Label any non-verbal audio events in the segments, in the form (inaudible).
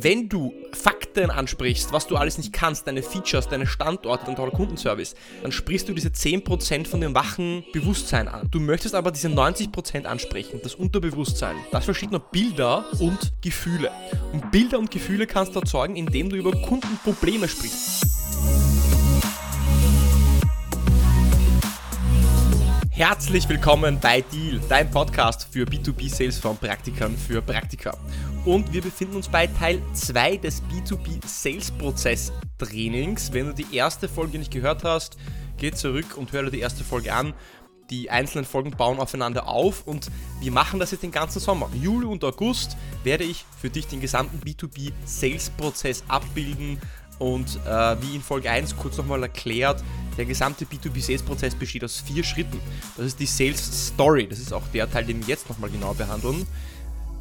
Wenn du Fakten ansprichst, was du alles nicht kannst, deine Features, deine Standorte, dein toller Kundenservice, dann sprichst du diese 10% von dem wachen Bewusstsein an. Du möchtest aber diese 90% ansprechen, das Unterbewusstsein. Das versteht nur Bilder und Gefühle. Und Bilder und Gefühle kannst du erzeugen, indem du über Kundenprobleme sprichst. Herzlich willkommen bei Deal, dein Podcast für B2B-Sales von Praktikern für Praktika. Und wir befinden uns bei Teil 2 des B2B-Sales-Prozess-Trainings. Wenn du die erste Folge nicht gehört hast, geh zurück und hör dir die erste Folge an. Die einzelnen Folgen bauen aufeinander auf und wir machen das jetzt den ganzen Sommer. Juli und August werde ich für dich den gesamten B2B-Sales-Prozess abbilden und äh, wie in Folge 1 kurz nochmal erklärt, der gesamte B2B-Sales-Prozess besteht aus vier Schritten. Das ist die Sales Story, das ist auch der Teil, den wir jetzt nochmal genau behandeln.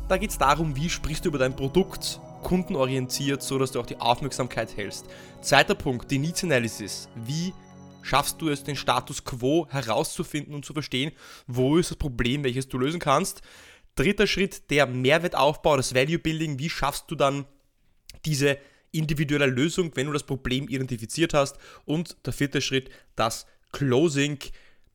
Da geht es darum, wie sprichst du über dein Produkt kundenorientiert, so dass du auch die Aufmerksamkeit hältst. Zweiter Punkt, die Needs Analysis. Wie schaffst du es, den Status quo herauszufinden und zu verstehen, wo ist das Problem, welches du lösen kannst. Dritter Schritt, der Mehrwertaufbau, das Value Building. Wie schaffst du dann diese individuelle Lösung, wenn du das Problem identifiziert hast. Und der vierte Schritt, das Closing.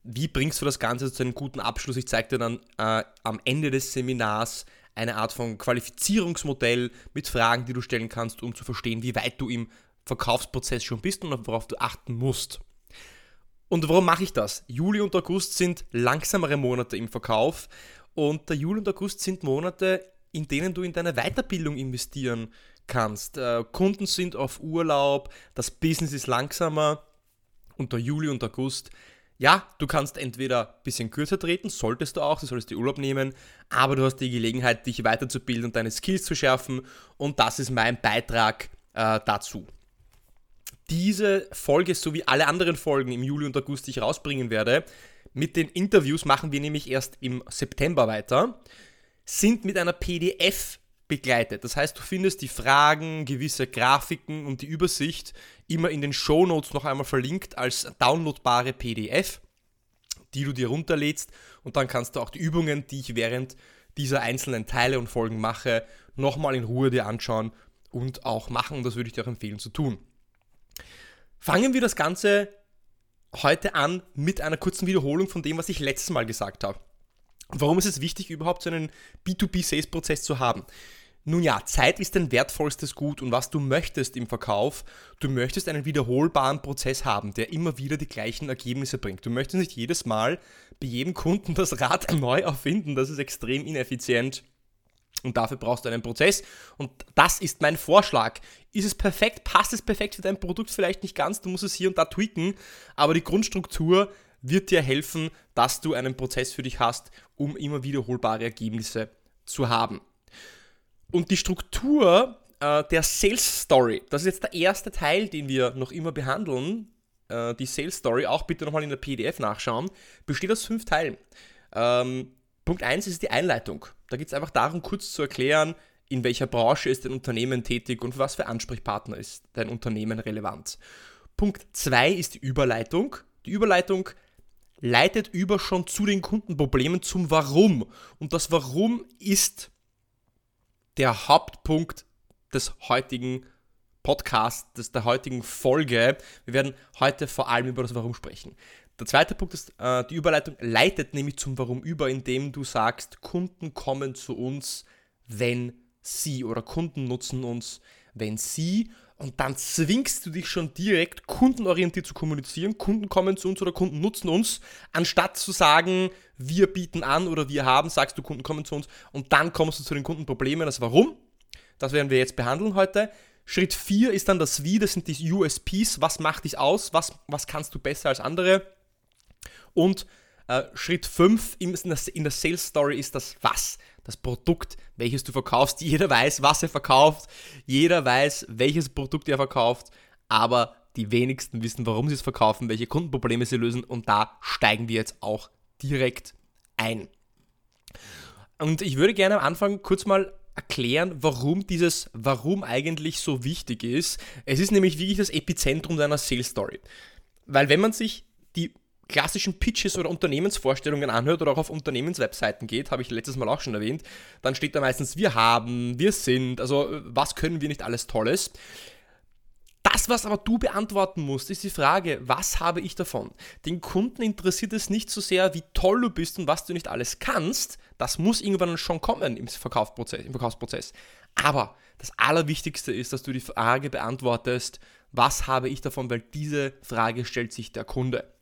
Wie bringst du das Ganze zu einem guten Abschluss? Ich zeige dir dann äh, am Ende des Seminars eine Art von Qualifizierungsmodell mit Fragen, die du stellen kannst, um zu verstehen, wie weit du im Verkaufsprozess schon bist und worauf du achten musst. Und warum mache ich das? Juli und August sind langsamere Monate im Verkauf und der Juli und August sind Monate, in denen du in deine Weiterbildung investieren kannst. Äh, Kunden sind auf Urlaub, das Business ist langsamer unter Juli und August. Ja, du kannst entweder ein bisschen kürzer treten, solltest du auch, du solltest dir Urlaub nehmen, aber du hast die Gelegenheit, dich weiterzubilden und deine Skills zu schärfen und das ist mein Beitrag äh, dazu. Diese Folge sowie alle anderen Folgen im Juli und August, die ich rausbringen werde, mit den Interviews machen wir nämlich erst im September weiter, sind mit einer PDF begleitet. Das heißt, du findest die Fragen, gewisse Grafiken und die Übersicht immer in den Show Notes noch einmal verlinkt als downloadbare PDF, die du dir runterlädst und dann kannst du auch die Übungen, die ich während dieser einzelnen Teile und Folgen mache, nochmal in Ruhe dir anschauen und auch machen. Und das würde ich dir auch empfehlen zu tun. Fangen wir das Ganze heute an mit einer kurzen Wiederholung von dem, was ich letztes Mal gesagt habe. Warum ist es wichtig, überhaupt so einen B2B-Sales-Prozess zu haben? Nun ja, Zeit ist dein wertvollstes Gut und was du möchtest im Verkauf, du möchtest einen wiederholbaren Prozess haben, der immer wieder die gleichen Ergebnisse bringt. Du möchtest nicht jedes Mal bei jedem Kunden das Rad (laughs) neu erfinden, das ist extrem ineffizient. Und dafür brauchst du einen Prozess. Und das ist mein Vorschlag. Ist es perfekt? Passt es perfekt für dein Produkt? Vielleicht nicht ganz. Du musst es hier und da tweaken. Aber die Grundstruktur wird dir helfen, dass du einen Prozess für dich hast, um immer wiederholbare Ergebnisse zu haben. Und die Struktur äh, der Sales Story, das ist jetzt der erste Teil, den wir noch immer behandeln, äh, die Sales Story, auch bitte nochmal in der PDF nachschauen, besteht aus fünf Teilen. Ähm, Punkt 1 ist die Einleitung. Da geht es einfach darum, kurz zu erklären, in welcher Branche ist dein Unternehmen tätig und für was für Ansprechpartner ist dein Unternehmen relevant. Punkt 2 ist die Überleitung. Die Überleitung leitet über schon zu den Kundenproblemen zum Warum. Und das Warum ist der Hauptpunkt des heutigen Podcasts, der heutigen Folge. Wir werden heute vor allem über das Warum sprechen. Der zweite Punkt ist, äh, die Überleitung leitet nämlich zum Warum über, indem du sagst, Kunden kommen zu uns, wenn sie oder Kunden nutzen uns, wenn sie und dann zwingst du dich schon direkt kundenorientiert zu kommunizieren. Kunden kommen zu uns oder Kunden nutzen uns, anstatt zu sagen, wir bieten an oder wir haben, sagst du, Kunden kommen zu uns und dann kommst du zu den Kundenproblemen. Das Warum, das werden wir jetzt behandeln heute. Schritt 4 ist dann das Wie, das sind die USPs, was macht dich aus, was, was kannst du besser als andere. Und äh, Schritt 5 in, in der Sales Story ist das Was, das Produkt, welches du verkaufst. Jeder weiß, was er verkauft, jeder weiß, welches Produkt er verkauft, aber die wenigsten wissen, warum sie es verkaufen, welche Kundenprobleme sie lösen und da steigen wir jetzt auch direkt ein. Und ich würde gerne am Anfang kurz mal erklären, warum dieses Warum eigentlich so wichtig ist. Es ist nämlich wirklich das Epizentrum deiner Sales Story. Weil wenn man sich die klassischen Pitches oder Unternehmensvorstellungen anhört oder auch auf Unternehmenswebseiten geht, habe ich letztes Mal auch schon erwähnt, dann steht da meistens wir haben, wir sind, also was können wir nicht alles Tolles. Das, was aber du beantworten musst, ist die Frage, was habe ich davon? Den Kunden interessiert es nicht so sehr, wie toll du bist und was du nicht alles kannst. Das muss irgendwann schon kommen im Verkaufsprozess. Im Verkaufsprozess. Aber das Allerwichtigste ist, dass du die Frage beantwortest, was habe ich davon, weil diese Frage stellt sich der Kunde.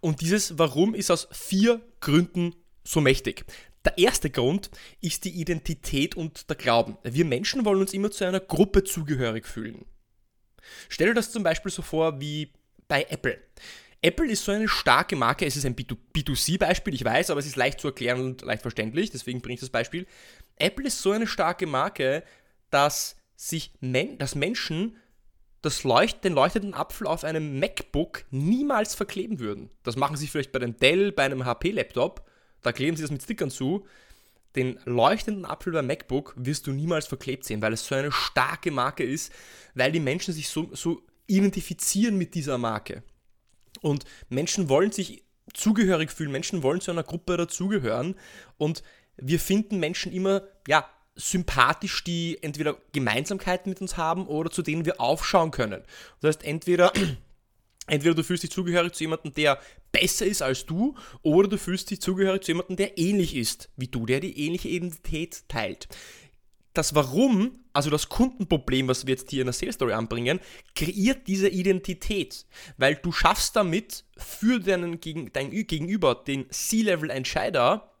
Und dieses Warum ist aus vier Gründen so mächtig. Der erste Grund ist die Identität und der Glauben. Wir Menschen wollen uns immer zu einer Gruppe zugehörig fühlen. Stell dir das zum Beispiel so vor wie bei Apple. Apple ist so eine starke Marke, es ist ein B2C-Beispiel, ich weiß, aber es ist leicht zu erklären und leicht verständlich, deswegen bringe ich das Beispiel. Apple ist so eine starke Marke, dass sich Men dass Menschen das Leucht den leuchtenden Apfel auf einem MacBook niemals verkleben würden. Das machen sie vielleicht bei einem Dell, bei einem HP-Laptop, da kleben sie das mit Stickern zu. Den leuchtenden Apfel beim MacBook wirst du niemals verklebt sehen, weil es so eine starke Marke ist, weil die Menschen sich so, so identifizieren mit dieser Marke. Und Menschen wollen sich zugehörig fühlen, Menschen wollen zu einer Gruppe dazugehören und wir finden Menschen immer, ja, sympathisch, die entweder Gemeinsamkeiten mit uns haben oder zu denen wir aufschauen können. Das heißt, entweder, (clears throat) entweder du fühlst dich zugehörig zu jemandem, der besser ist als du, oder du fühlst dich zugehörig zu jemandem, der ähnlich ist wie du, der die ähnliche Identität teilt. Das Warum, also das Kundenproblem, was wir jetzt hier in der Sales Story anbringen, kreiert diese Identität, weil du schaffst damit für deinen dein Gegenüber, den C-Level-Entscheider,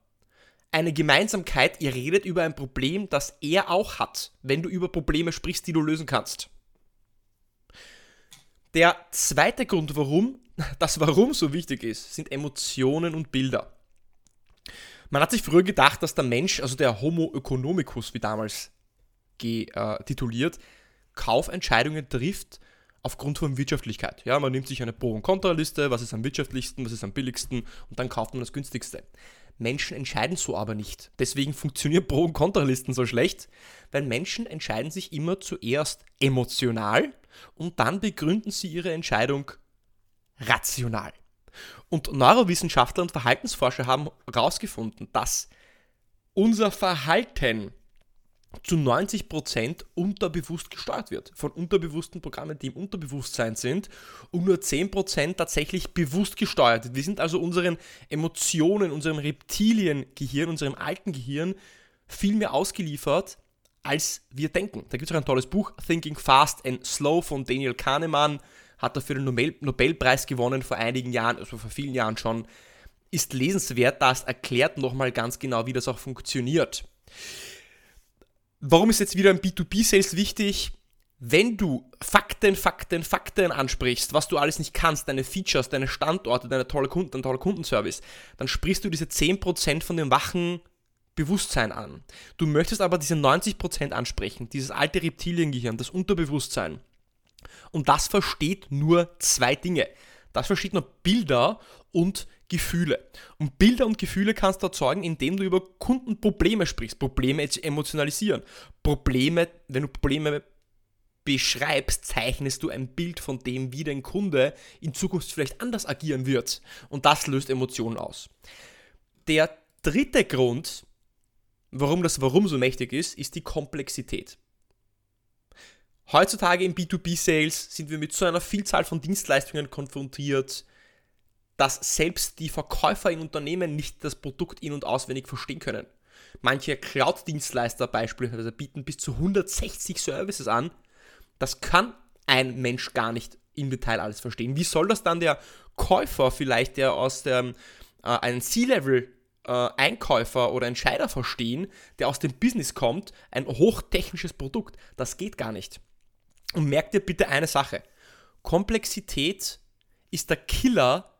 eine Gemeinsamkeit, ihr redet über ein Problem, das er auch hat, wenn du über Probleme sprichst, die du lösen kannst. Der zweite Grund, warum (laughs) das Warum so wichtig ist, sind Emotionen und Bilder. Man hat sich früher gedacht, dass der Mensch, also der Homo economicus, wie damals äh, tituliert, Kaufentscheidungen trifft aufgrund von Wirtschaftlichkeit. Ja, man nimmt sich eine Pro- und Kontraliste, was ist am wirtschaftlichsten, was ist am billigsten und dann kauft man das günstigste. Menschen entscheiden so aber nicht. Deswegen funktionieren Pro- und Kontralisten so schlecht, weil Menschen entscheiden sich immer zuerst emotional und dann begründen sie ihre Entscheidung rational. Und Neurowissenschaftler und Verhaltensforscher haben herausgefunden, dass unser Verhalten zu 90% unterbewusst gesteuert wird. Von unterbewussten Programmen, die im Unterbewusstsein sind und nur 10% tatsächlich bewusst gesteuert. Wir sind also unseren Emotionen, unserem Reptiliengehirn, unserem alten Gehirn viel mehr ausgeliefert, als wir denken. Da gibt es auch ein tolles Buch, Thinking Fast and Slow von Daniel Kahnemann, hat dafür den Nobel Nobelpreis gewonnen vor einigen Jahren, also vor vielen Jahren schon. Ist lesenswert, das erklärt nochmal ganz genau, wie das auch funktioniert. Warum ist jetzt wieder ein B2B-Sales wichtig? Wenn du Fakten, Fakten, Fakten ansprichst, was du alles nicht kannst, deine Features, deine Standorte, deine tolle Kunden, dein toller Kundenservice, dann sprichst du diese 10% von dem wachen Bewusstsein an. Du möchtest aber diese 90% ansprechen, dieses alte Reptiliengehirn, das Unterbewusstsein. Und das versteht nur zwei Dinge. Das versteht nur Bilder und Gefühle. Und Bilder und Gefühle kannst du erzeugen, indem du über Kundenprobleme sprichst. Probleme emotionalisieren. Probleme, wenn du Probleme beschreibst, zeichnest du ein Bild von dem, wie dein Kunde in Zukunft vielleicht anders agieren wird. Und das löst Emotionen aus. Der dritte Grund, warum das Warum so mächtig ist, ist die Komplexität. Heutzutage im B2B-Sales sind wir mit so einer Vielzahl von Dienstleistungen konfrontiert, dass selbst die Verkäufer in Unternehmen nicht das Produkt in- und auswendig verstehen können. Manche Cloud-Dienstleister beispielsweise bieten bis zu 160 Services an. Das kann ein Mensch gar nicht im Detail alles verstehen. Wie soll das dann der Käufer vielleicht, der aus dem äh, einen C-Level äh, Einkäufer oder Entscheider verstehen, der aus dem Business kommt, ein hochtechnisches Produkt? Das geht gar nicht. Und merkt dir bitte eine Sache. Komplexität ist der Killer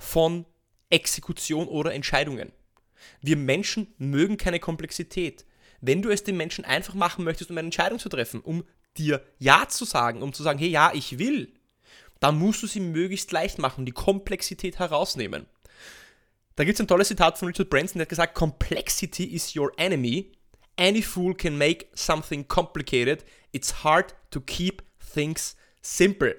von Exekution oder Entscheidungen. Wir Menschen mögen keine Komplexität. Wenn du es den Menschen einfach machen möchtest, um eine Entscheidung zu treffen, um dir Ja zu sagen, um zu sagen, hey, ja, ich will, dann musst du sie möglichst leicht machen, die Komplexität herausnehmen. Da gibt es ein tolles Zitat von Richard Branson, der hat gesagt, Complexity is your enemy. Any fool can make something complicated. It's hard to keep things simple.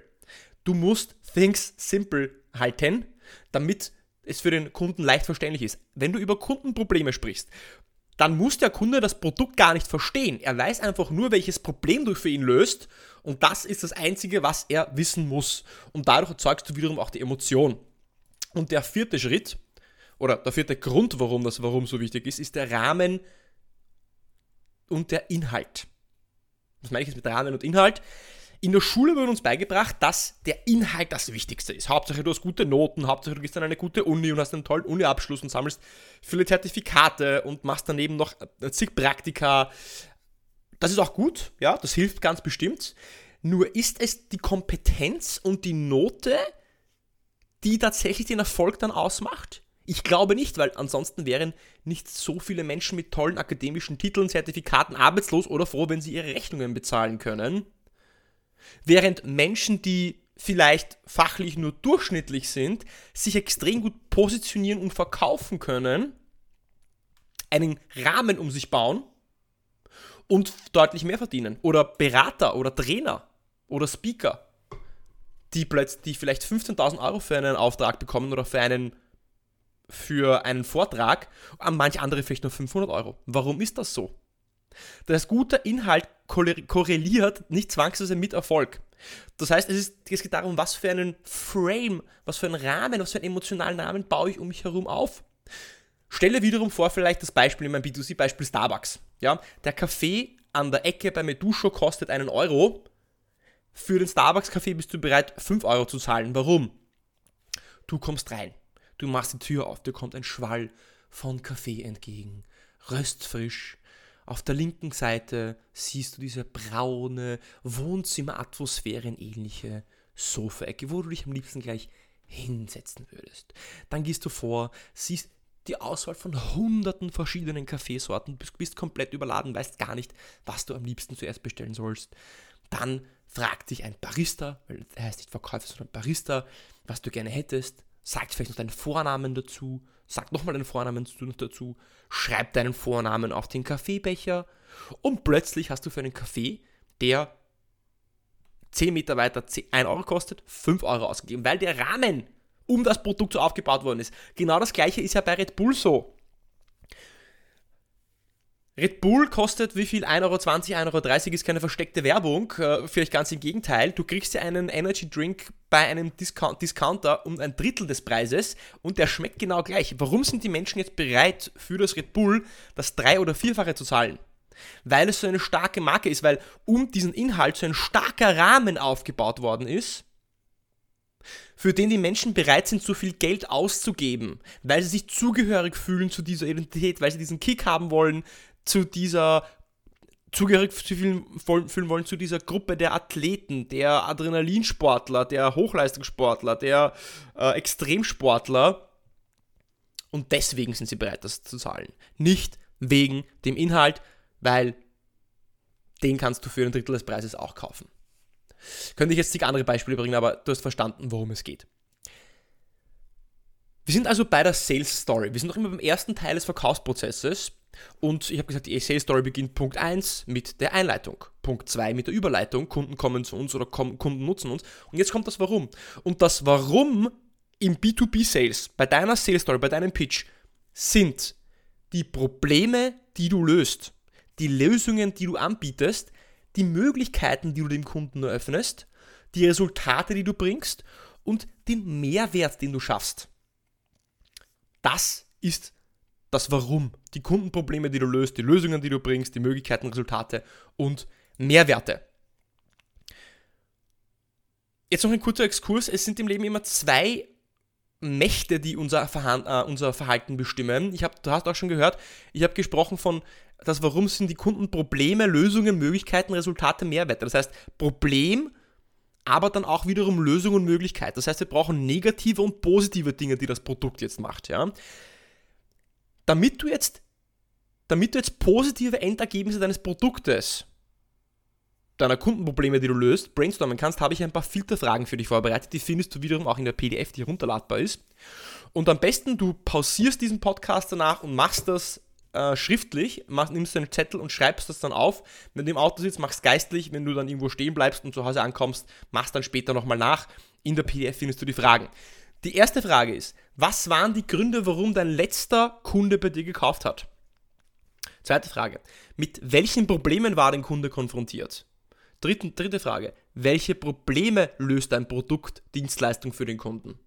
Du musst things simple halten damit es für den Kunden leicht verständlich ist. Wenn du über Kundenprobleme sprichst, dann muss der Kunde das Produkt gar nicht verstehen. Er weiß einfach nur, welches Problem du für ihn löst und das ist das Einzige, was er wissen muss. Und dadurch erzeugst du wiederum auch die Emotion. Und der vierte Schritt, oder der vierte Grund, warum das Warum so wichtig ist, ist der Rahmen und der Inhalt. Was meine ich jetzt mit Rahmen und Inhalt? In der Schule wird uns beigebracht, dass der Inhalt das Wichtigste ist. Hauptsache du hast gute Noten, Hauptsache du gehst an eine gute Uni und hast einen tollen Uni-Abschluss und sammelst viele Zertifikate und machst daneben noch zig Praktika. Das ist auch gut, ja, das hilft ganz bestimmt. Nur ist es die Kompetenz und die Note, die tatsächlich den Erfolg dann ausmacht? Ich glaube nicht, weil ansonsten wären nicht so viele Menschen mit tollen akademischen Titeln, Zertifikaten arbeitslos oder froh, wenn sie ihre Rechnungen bezahlen können. Während Menschen, die vielleicht fachlich nur durchschnittlich sind, sich extrem gut positionieren und verkaufen können, einen Rahmen um sich bauen und deutlich mehr verdienen. Oder Berater oder Trainer oder Speaker, die, plötzlich, die vielleicht 15.000 Euro für einen Auftrag bekommen oder für einen, für einen Vortrag, an manche andere vielleicht nur 500 Euro. Warum ist das so? Das guter Inhalt korreliert nicht zwangsweise mit Erfolg. Das heißt, es, ist, es geht darum, was für einen Frame, was für einen Rahmen, was für einen emotionalen Rahmen baue ich um mich herum auf. Stelle wiederum vor, vielleicht das Beispiel in meinem B2C-Beispiel Starbucks. Ja, der Kaffee an der Ecke bei Medusho kostet einen Euro. Für den Starbucks-Kaffee bist du bereit, 5 Euro zu zahlen. Warum? Du kommst rein, du machst die Tür auf, dir kommt ein Schwall von Kaffee entgegen. Röstfrisch, auf der linken Seite siehst du diese braune, Wohnzimmeratmosphären-ähnliche Sofaecke, wo du dich am liebsten gleich hinsetzen würdest. Dann gehst du vor, siehst die Auswahl von hunderten verschiedenen Kaffeesorten, bist, bist komplett überladen, weißt gar nicht, was du am liebsten zuerst bestellen sollst. Dann fragt dich ein Barista, weil er heißt nicht Verkäufer, sondern Barista, was du gerne hättest, sagt vielleicht noch deinen Vornamen dazu, sagt nochmal deinen Vornamen dazu, schreib deinen Vornamen auf den Kaffeebecher und plötzlich hast du für einen Kaffee, der 10 Meter weiter 1 Euro kostet, 5 Euro ausgegeben, weil der Rahmen um das Produkt so aufgebaut worden ist. Genau das gleiche ist ja bei Red Bull so. Red Bull kostet wie viel? 1,20 Euro, 1,30 Euro ist keine versteckte Werbung. Äh, vielleicht ganz im Gegenteil. Du kriegst ja einen Energy Drink bei einem Discount Discounter um ein Drittel des Preises und der schmeckt genau gleich. Warum sind die Menschen jetzt bereit, für das Red Bull das drei- oder vierfache zu zahlen? Weil es so eine starke Marke ist, weil um diesen Inhalt so ein starker Rahmen aufgebaut worden ist, für den die Menschen bereit sind, so viel Geld auszugeben, weil sie sich zugehörig fühlen zu dieser Identität, weil sie diesen Kick haben wollen, zu dieser zugehörig fühlen, fühlen wollen zu dieser Gruppe der Athleten, der Adrenalinsportler, der Hochleistungssportler, der äh, Extremsportler. Und deswegen sind sie bereit, das zu zahlen. Nicht wegen dem Inhalt, weil den kannst du für ein Drittel des Preises auch kaufen. Könnte ich jetzt zig andere Beispiele bringen, aber du hast verstanden, worum es geht. Wir sind also bei der Sales Story. Wir sind noch immer beim ersten Teil des Verkaufsprozesses. Und ich habe gesagt, die Sales Story beginnt Punkt 1 mit der Einleitung, Punkt 2 mit der Überleitung, Kunden kommen zu uns oder Kunden nutzen uns. Und jetzt kommt das Warum. Und das Warum im B2B-Sales, bei deiner Sales Story, bei deinem Pitch, sind die Probleme, die du löst, die Lösungen, die du anbietest, die Möglichkeiten, die du dem Kunden eröffnest, die Resultate, die du bringst und den Mehrwert, den du schaffst. Das ist das Warum, die Kundenprobleme, die du löst, die Lösungen, die du bringst, die Möglichkeiten, Resultate und Mehrwerte. Jetzt noch ein kurzer Exkurs. Es sind im Leben immer zwei Mächte, die unser, Verhan äh, unser Verhalten bestimmen. Ich hab, du hast auch schon gehört, ich habe gesprochen von das Warum sind die Kundenprobleme, Lösungen, Möglichkeiten, Resultate, Mehrwerte. Das heißt, Problem, aber dann auch wiederum Lösung und Möglichkeit. Das heißt, wir brauchen negative und positive Dinge, die das Produkt jetzt macht. Ja? Damit du jetzt, damit du jetzt positive Endergebnisse deines Produktes, deiner Kundenprobleme, die du löst, brainstormen kannst, habe ich ein paar Filterfragen für dich vorbereitet. Die findest du wiederum auch in der PDF, die herunterladbar ist. Und am besten, du pausierst diesen Podcast danach und machst das äh, schriftlich, machst, nimmst einen Zettel und schreibst das dann auf. Wenn du im Auto sitzt, machst geistlich. Wenn du dann irgendwo stehen bleibst und zu Hause ankommst, machst dann später nochmal nach. In der PDF findest du die Fragen. Die erste Frage ist, was waren die Gründe, warum dein letzter Kunde bei dir gekauft hat? Zweite Frage, mit welchen Problemen war dein Kunde konfrontiert? Dritte, dritte Frage, welche Probleme löst dein Produkt, Dienstleistung für den Kunden?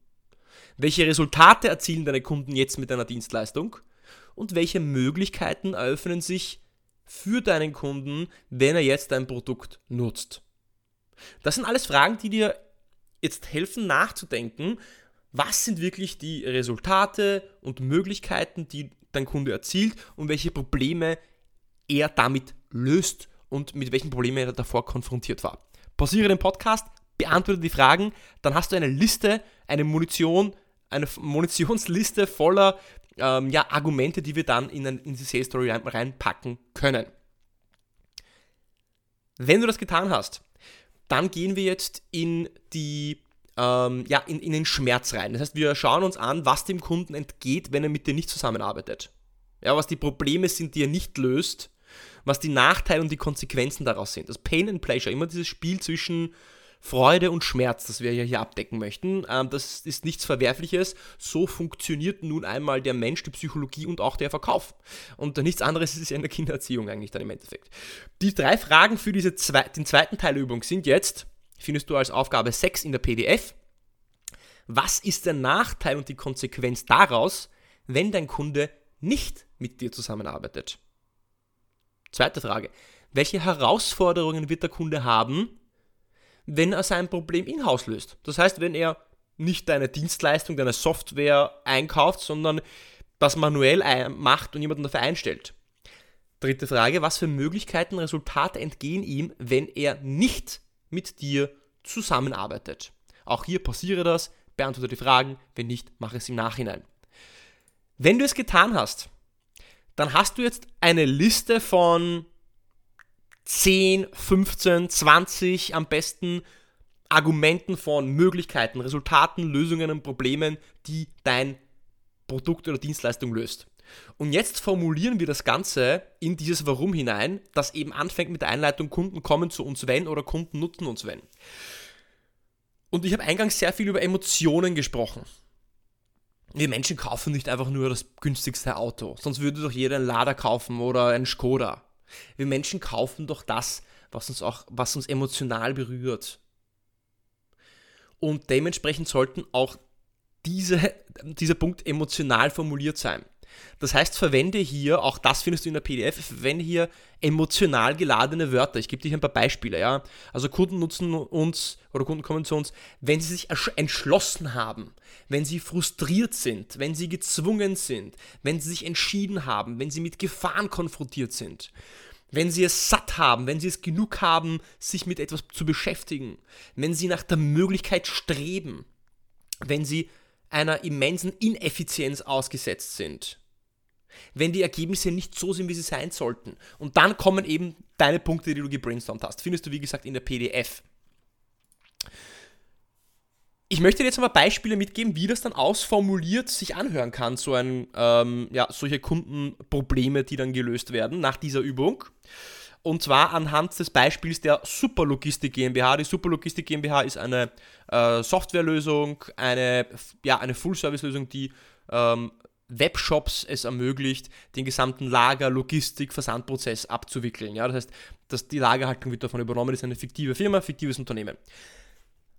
Welche Resultate erzielen deine Kunden jetzt mit deiner Dienstleistung? Und welche Möglichkeiten eröffnen sich für deinen Kunden, wenn er jetzt dein Produkt nutzt? Das sind alles Fragen, die dir jetzt helfen nachzudenken, was sind wirklich die Resultate und Möglichkeiten, die dein Kunde erzielt und welche Probleme er damit löst und mit welchen Problemen er davor konfrontiert war. Pausiere den Podcast, beantworte die Fragen, dann hast du eine Liste, eine Munition, eine Munitionsliste voller ähm, ja, Argumente, die wir dann in, in die Sales Story reinpacken können. Wenn du das getan hast, dann gehen wir jetzt in die ähm, ja, in, in den Schmerz rein. Das heißt, wir schauen uns an, was dem Kunden entgeht, wenn er mit dir nicht zusammenarbeitet. Ja, was die Probleme sind, die er nicht löst, was die Nachteile und die Konsequenzen daraus sind. Das Pain and Pleasure, immer dieses Spiel zwischen Freude und Schmerz, das wir ja hier abdecken möchten. Ähm, das ist nichts Verwerfliches. So funktioniert nun einmal der Mensch, die Psychologie und auch der Verkauf. Und nichts anderes ist es ja in der Kindererziehung eigentlich dann im Endeffekt. Die drei Fragen für diese zwei, den zweiten Teil der Übung sind jetzt, findest du als Aufgabe 6 in der PDF. Was ist der Nachteil und die Konsequenz daraus, wenn dein Kunde nicht mit dir zusammenarbeitet? Zweite Frage. Welche Herausforderungen wird der Kunde haben, wenn er sein Problem in-house löst? Das heißt, wenn er nicht deine Dienstleistung, deine Software einkauft, sondern das manuell macht und jemanden dafür einstellt. Dritte Frage, was für Möglichkeiten, Resultate entgehen ihm, wenn er nicht mit dir zusammenarbeitet. Auch hier passiere das, beantworte die Fragen, wenn nicht, mache es im Nachhinein. Wenn du es getan hast, dann hast du jetzt eine Liste von 10, 15, 20 am besten Argumenten von Möglichkeiten, Resultaten, Lösungen und Problemen, die dein Produkt oder Dienstleistung löst. Und jetzt formulieren wir das Ganze in dieses Warum hinein, das eben anfängt mit der Einleitung, Kunden kommen zu uns, wenn oder Kunden nutzen uns, wenn. Und ich habe eingangs sehr viel über Emotionen gesprochen. Wir Menschen kaufen nicht einfach nur das günstigste Auto, sonst würde doch jeder ein Lada kaufen oder ein Skoda. Wir Menschen kaufen doch das, was uns auch, was uns emotional berührt. Und dementsprechend sollten auch diese, dieser Punkt emotional formuliert sein. Das heißt, verwende hier, auch das findest du in der PDF, verwende hier emotional geladene Wörter. Ich gebe dir ein paar Beispiele. Ja? Also Kunden nutzen uns oder Kunden kommen zu uns, wenn sie sich entschlossen haben, wenn sie frustriert sind, wenn sie gezwungen sind, wenn sie sich entschieden haben, wenn sie mit Gefahren konfrontiert sind. Wenn sie es satt haben, wenn sie es genug haben, sich mit etwas zu beschäftigen, wenn sie nach der Möglichkeit streben, wenn sie einer immensen Ineffizienz ausgesetzt sind, wenn die Ergebnisse nicht so sind, wie sie sein sollten. Und dann kommen eben deine Punkte, die du gebrainstormt hast. Findest du, wie gesagt, in der PDF. Ich möchte dir jetzt mal Beispiele mitgeben, wie das dann ausformuliert sich anhören kann, so ein, ähm, ja, solche Kundenprobleme, die dann gelöst werden nach dieser Übung. Und zwar anhand des Beispiels der Superlogistik GmbH. Die Superlogistik GmbH ist eine äh, Softwarelösung, eine, ja, eine Full-Service-Lösung, die ähm, Webshops es ermöglicht, den gesamten Lager, Logistik, Versandprozess abzuwickeln. Ja, das heißt, dass die Lagerhaltung wird davon übernommen, das ist eine fiktive Firma, fiktives Unternehmen.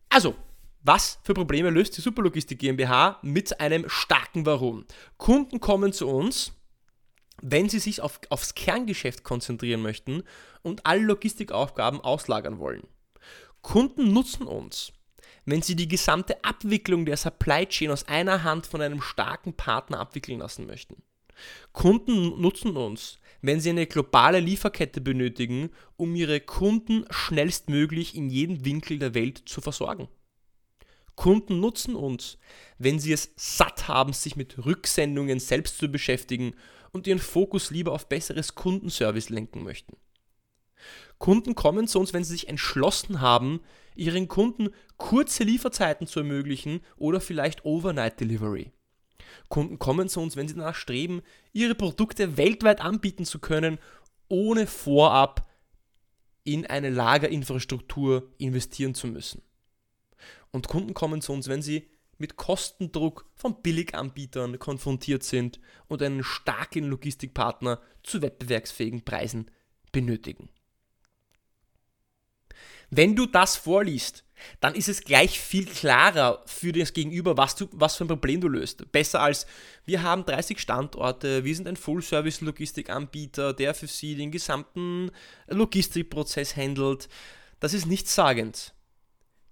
Also, was für Probleme löst die Superlogistik GmbH mit einem starken Warum? Kunden kommen zu uns, wenn sie sich auf, aufs Kerngeschäft konzentrieren möchten und alle Logistikaufgaben auslagern wollen. Kunden nutzen uns, wenn Sie die gesamte Abwicklung der Supply Chain aus einer Hand von einem starken Partner abwickeln lassen möchten. Kunden nutzen uns, wenn sie eine globale Lieferkette benötigen, um ihre Kunden schnellstmöglich in jedem Winkel der Welt zu versorgen. Kunden nutzen uns, wenn sie es satt haben, sich mit Rücksendungen selbst zu beschäftigen und ihren Fokus lieber auf besseres Kundenservice lenken möchten. Kunden kommen zu uns, wenn sie sich entschlossen haben, ihren Kunden kurze Lieferzeiten zu ermöglichen oder vielleicht Overnight Delivery. Kunden kommen zu uns, wenn sie danach streben, ihre Produkte weltweit anbieten zu können, ohne vorab in eine Lagerinfrastruktur investieren zu müssen. Und Kunden kommen zu uns, wenn sie mit Kostendruck von Billiganbietern konfrontiert sind und einen starken Logistikpartner zu wettbewerbsfähigen Preisen benötigen. Wenn du das vorliest, dann ist es gleich viel klarer für das Gegenüber, was, du, was für ein Problem du löst. Besser als wir haben 30 Standorte, wir sind ein Full-Service-Logistikanbieter, der für sie den gesamten Logistikprozess handelt. Das ist nichtssagend.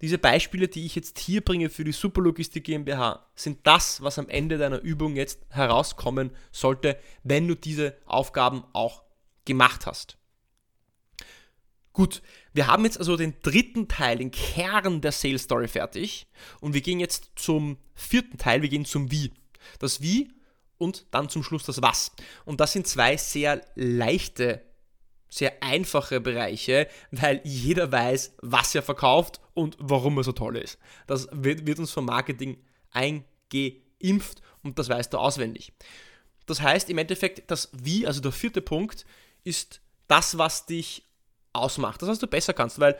Diese Beispiele, die ich jetzt hier bringe für die Superlogistik GmbH, sind das, was am Ende deiner Übung jetzt herauskommen sollte, wenn du diese Aufgaben auch gemacht hast. Gut, wir haben jetzt also den dritten Teil, den Kern der Sales Story fertig und wir gehen jetzt zum vierten Teil, wir gehen zum Wie. Das Wie und dann zum Schluss das Was. Und das sind zwei sehr leichte, sehr einfache Bereiche, weil jeder weiß, was er verkauft und warum er so toll ist. Das wird, wird uns vom Marketing eingeimpft und das weißt du auswendig. Das heißt im Endeffekt, das Wie, also der vierte Punkt, ist das, was dich ausmacht. Das, was du besser kannst, weil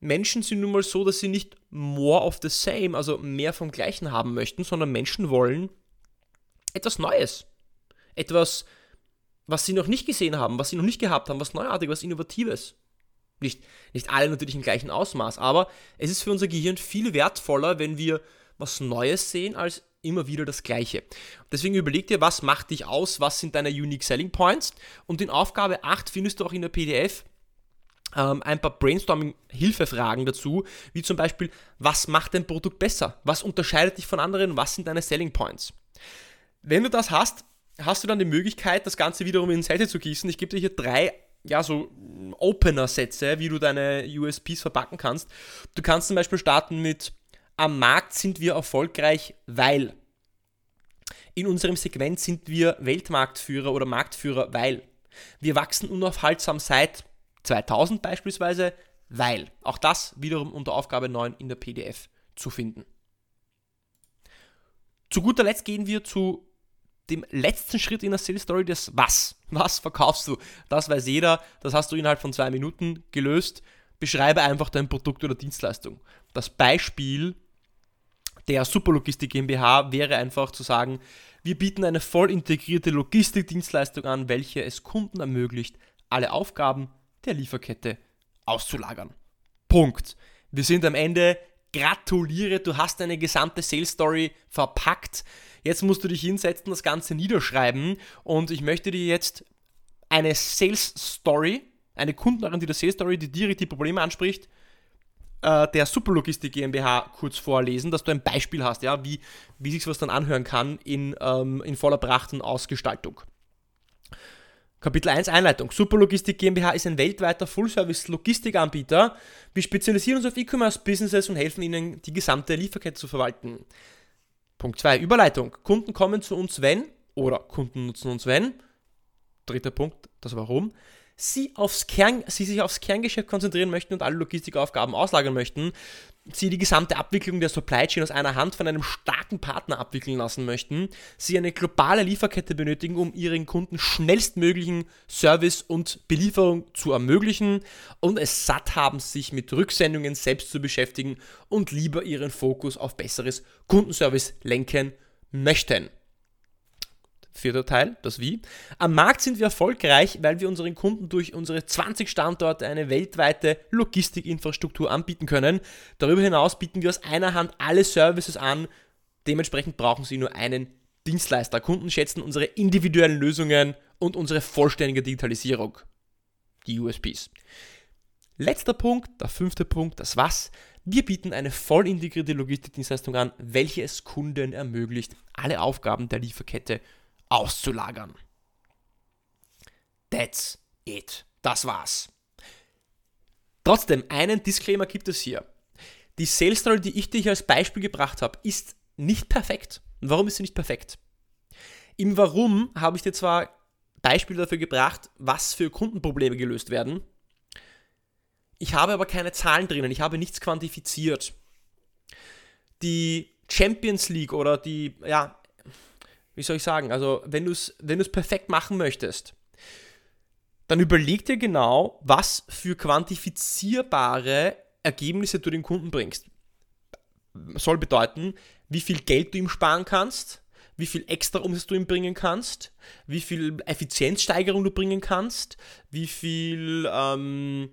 Menschen sind nun mal so, dass sie nicht more of the same, also mehr vom Gleichen haben möchten, sondern Menschen wollen etwas Neues. Etwas, was sie noch nicht gesehen haben, was sie noch nicht gehabt haben, was Neuartiges, was Innovatives. Nicht, nicht alle natürlich im gleichen Ausmaß, aber es ist für unser Gehirn viel wertvoller, wenn wir was Neues sehen, als immer wieder das Gleiche. Deswegen überleg dir, was macht dich aus, was sind deine Unique Selling Points und in Aufgabe 8 findest du auch in der PDF ähm, ein paar Brainstorming-Hilfefragen dazu, wie zum Beispiel, was macht dein Produkt besser? Was unterscheidet dich von anderen? Was sind deine Selling Points? Wenn du das hast, hast du dann die Möglichkeit, das Ganze wiederum in Seite zu gießen. Ich gebe dir hier drei ja, so Opener-Sätze, wie du deine USPs verpacken kannst. Du kannst zum Beispiel starten mit Am Markt sind wir erfolgreich, weil. In unserem Segment sind wir Weltmarktführer oder Marktführer, weil. Wir wachsen unaufhaltsam seit 2000 beispielsweise, weil. Auch das wiederum unter Aufgabe 9 in der PDF zu finden. Zu guter Letzt gehen wir zu dem letzten Schritt in der Sales Story, das Was. Was verkaufst du? Das weiß jeder, das hast du innerhalb von zwei Minuten gelöst. Beschreibe einfach dein Produkt oder Dienstleistung. Das Beispiel der Superlogistik GmbH wäre einfach zu sagen, wir bieten eine voll integrierte Logistikdienstleistung an, welche es Kunden ermöglicht, alle Aufgaben der Lieferkette auszulagern. Punkt. Wir sind am Ende. Gratuliere, du hast deine gesamte Sales Story verpackt. Jetzt musst du dich hinsetzen, das Ganze niederschreiben und ich möchte dir jetzt eine Sales Story, eine kundenorientierte Sales Story, die direkt die Probleme anspricht, äh, der Superlogistik GmbH kurz vorlesen, dass du ein Beispiel hast, ja, wie, wie sich was dann anhören kann in, ähm, in voller Pracht und Ausgestaltung. Kapitel 1 Einleitung. Superlogistik GmbH ist ein weltweiter Full-Service-Logistikanbieter. Wir spezialisieren uns auf E-Commerce-Businesses und helfen ihnen, die gesamte Lieferkette zu verwalten. Punkt 2 Überleitung. Kunden kommen zu uns, wenn, oder Kunden nutzen uns, wenn. Dritter Punkt, das Warum sie, aufs Kern, sie sich aufs Kerngeschäft konzentrieren möchten und alle Logistikaufgaben auslagern möchten, sie die gesamte Abwicklung der Supply Chain aus einer Hand von einem starken Partner abwickeln lassen möchten, sie eine globale Lieferkette benötigen, um ihren Kunden schnellstmöglichen Service und Belieferung zu ermöglichen und es satt haben, sich mit Rücksendungen selbst zu beschäftigen und lieber ihren Fokus auf besseres Kundenservice lenken möchten. Vierter Teil, das Wie. Am Markt sind wir erfolgreich, weil wir unseren Kunden durch unsere 20 Standorte eine weltweite Logistikinfrastruktur anbieten können. Darüber hinaus bieten wir aus einer Hand alle Services an. Dementsprechend brauchen sie nur einen Dienstleister. Kunden schätzen unsere individuellen Lösungen und unsere vollständige Digitalisierung. Die USPs. Letzter Punkt, der fünfte Punkt, das Was. Wir bieten eine voll integrierte Logistikdienstleistung an, welche es Kunden ermöglicht, alle Aufgaben der Lieferkette auszulagern. That's it. Das war's. Trotzdem, einen Disclaimer gibt es hier. Die Sales Story, die ich dir hier als Beispiel gebracht habe, ist nicht perfekt. Und warum ist sie nicht perfekt? Im Warum habe ich dir zwar Beispiele dafür gebracht, was für Kundenprobleme gelöst werden. Ich habe aber keine Zahlen drinnen, ich habe nichts quantifiziert. Die Champions League oder die ja, wie soll ich sagen, also wenn du es wenn perfekt machen möchtest, dann überleg dir genau, was für quantifizierbare Ergebnisse du den Kunden bringst. Soll bedeuten, wie viel Geld du ihm sparen kannst, wie viel extra Umsatz du ihm bringen kannst, wie viel Effizienzsteigerung du bringen kannst, wie viel ähm,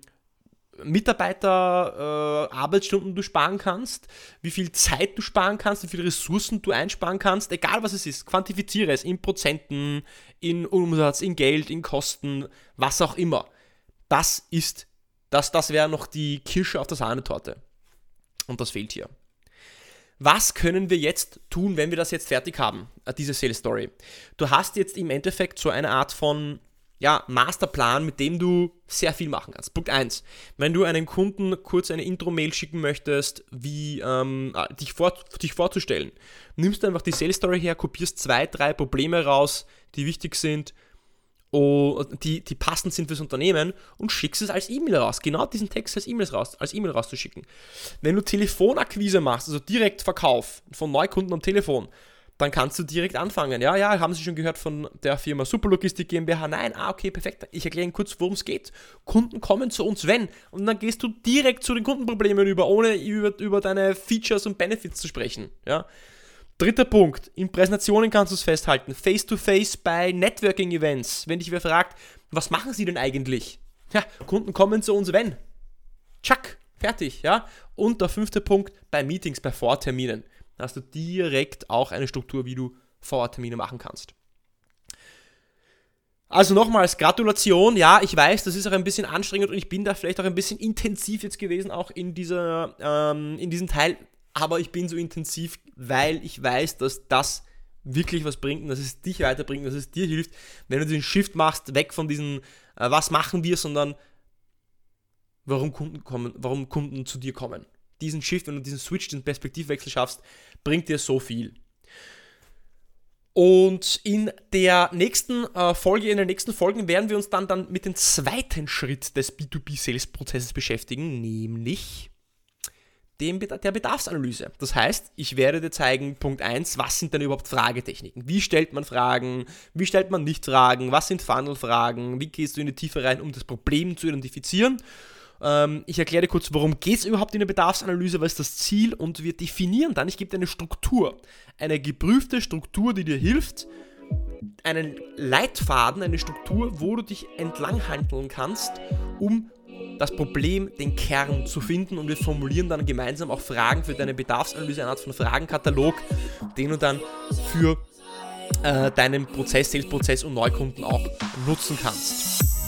Mitarbeiter äh, Arbeitsstunden du sparen kannst, wie viel Zeit du sparen kannst, wie viele Ressourcen du einsparen kannst, egal was es ist, quantifiziere es in Prozenten, in Umsatz, in Geld, in Kosten, was auch immer. Das ist, das, das wäre noch die Kirsche auf der Sahnetorte. Und das fehlt hier. Was können wir jetzt tun, wenn wir das jetzt fertig haben, äh, diese Sales Story? Du hast jetzt im Endeffekt so eine Art von ja, Masterplan, mit dem du sehr viel machen kannst. Punkt 1. Wenn du einem Kunden kurz eine Intro-Mail schicken möchtest, wie ähm, äh, dich, vor, dich vorzustellen, nimmst du einfach die Sales Story her, kopierst zwei, drei Probleme raus, die wichtig sind, die, die passend sind fürs Unternehmen und schickst es als E-Mail raus. Genau diesen Text als E-Mail raus, als E-Mail rauszuschicken. Wenn du Telefonakquise machst, also direkt Verkauf von Neukunden am Telefon, dann kannst du direkt anfangen. Ja, ja, haben Sie schon gehört von der Firma Superlogistik GmbH? Nein, ah, okay, perfekt. Ich erkläre Ihnen kurz, worum es geht. Kunden kommen zu uns, wenn. Und dann gehst du direkt zu den Kundenproblemen über, ohne über, über deine Features und Benefits zu sprechen. Ja. Dritter Punkt, in Präsentationen kannst du es festhalten. Face-to-face -face bei Networking-Events. Wenn dich wer fragt, was machen sie denn eigentlich? Ja, Kunden kommen zu uns, wenn. Tschack, fertig, ja. Und der fünfte Punkt, bei Meetings, bei Vorterminen hast du direkt auch eine Struktur, wie du Vororttermine machen kannst. Also nochmals, Gratulation. Ja, ich weiß, das ist auch ein bisschen anstrengend und ich bin da vielleicht auch ein bisschen intensiv jetzt gewesen, auch in, dieser, ähm, in diesem Teil. Aber ich bin so intensiv, weil ich weiß, dass das wirklich was bringt und dass es dich weiterbringt, dass es dir hilft, wenn du den Shift machst, weg von diesen, äh, was machen wir, sondern warum Kunden kommen, warum Kunden zu dir kommen diesen Shift, wenn du diesen Switch, den Perspektivwechsel schaffst, bringt dir so viel. Und in der nächsten äh, Folge, in den nächsten Folgen werden wir uns dann, dann mit dem zweiten Schritt des B2B-Sales-Prozesses beschäftigen, nämlich dem, der Bedarfsanalyse. Das heißt, ich werde dir zeigen, Punkt 1, was sind denn überhaupt Fragetechniken? Wie stellt man Fragen? Wie stellt man nicht Fragen? Was sind Funnel-Fragen? Wie gehst du in die Tiefe rein, um das Problem zu identifizieren? Ähm, ich erkläre dir kurz, worum geht es überhaupt in der Bedarfsanalyse, was ist das Ziel und wir definieren dann, ich gebe dir eine Struktur, eine geprüfte Struktur, die dir hilft, einen Leitfaden, eine Struktur, wo du dich entlang handeln kannst, um das Problem, den Kern zu finden und wir formulieren dann gemeinsam auch Fragen für deine Bedarfsanalyse, eine Art von Fragenkatalog, den du dann für äh, deinen Prozess, Sales-Prozess und Neukunden auch nutzen kannst.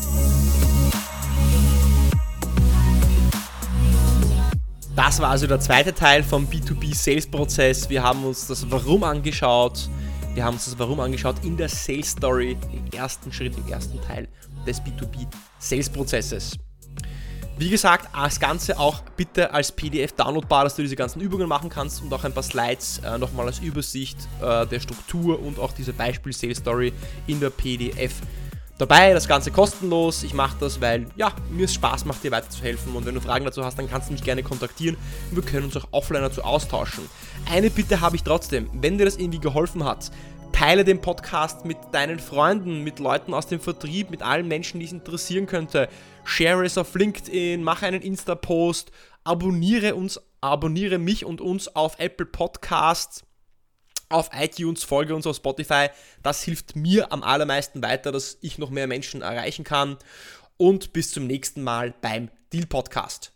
Das war also der zweite Teil vom B2B Sales Prozess. Wir haben uns das Warum angeschaut. Wir haben uns das Warum angeschaut in der Sales Story, im ersten Schritt, im ersten Teil des B2B Sales Prozesses. Wie gesagt, das Ganze auch bitte als PDF downloadbar, dass du diese ganzen Übungen machen kannst und auch ein paar Slides äh, nochmal als Übersicht äh, der Struktur und auch diese Beispiel-Sales Story in der PDF dabei, das Ganze kostenlos. Ich mache das, weil ja, mir es Spaß macht, dir weiterzuhelfen. Und wenn du Fragen dazu hast, dann kannst du mich gerne kontaktieren. Wir können uns auch offline dazu austauschen. Eine Bitte habe ich trotzdem, wenn dir das irgendwie geholfen hat, teile den Podcast mit deinen Freunden, mit Leuten aus dem Vertrieb, mit allen Menschen, die es interessieren könnte. Share es auf LinkedIn, mache einen Insta-Post, abonniere uns, abonniere mich und uns auf Apple Podcasts auf iTunes, folge uns auf Spotify. Das hilft mir am allermeisten weiter, dass ich noch mehr Menschen erreichen kann. Und bis zum nächsten Mal beim Deal Podcast.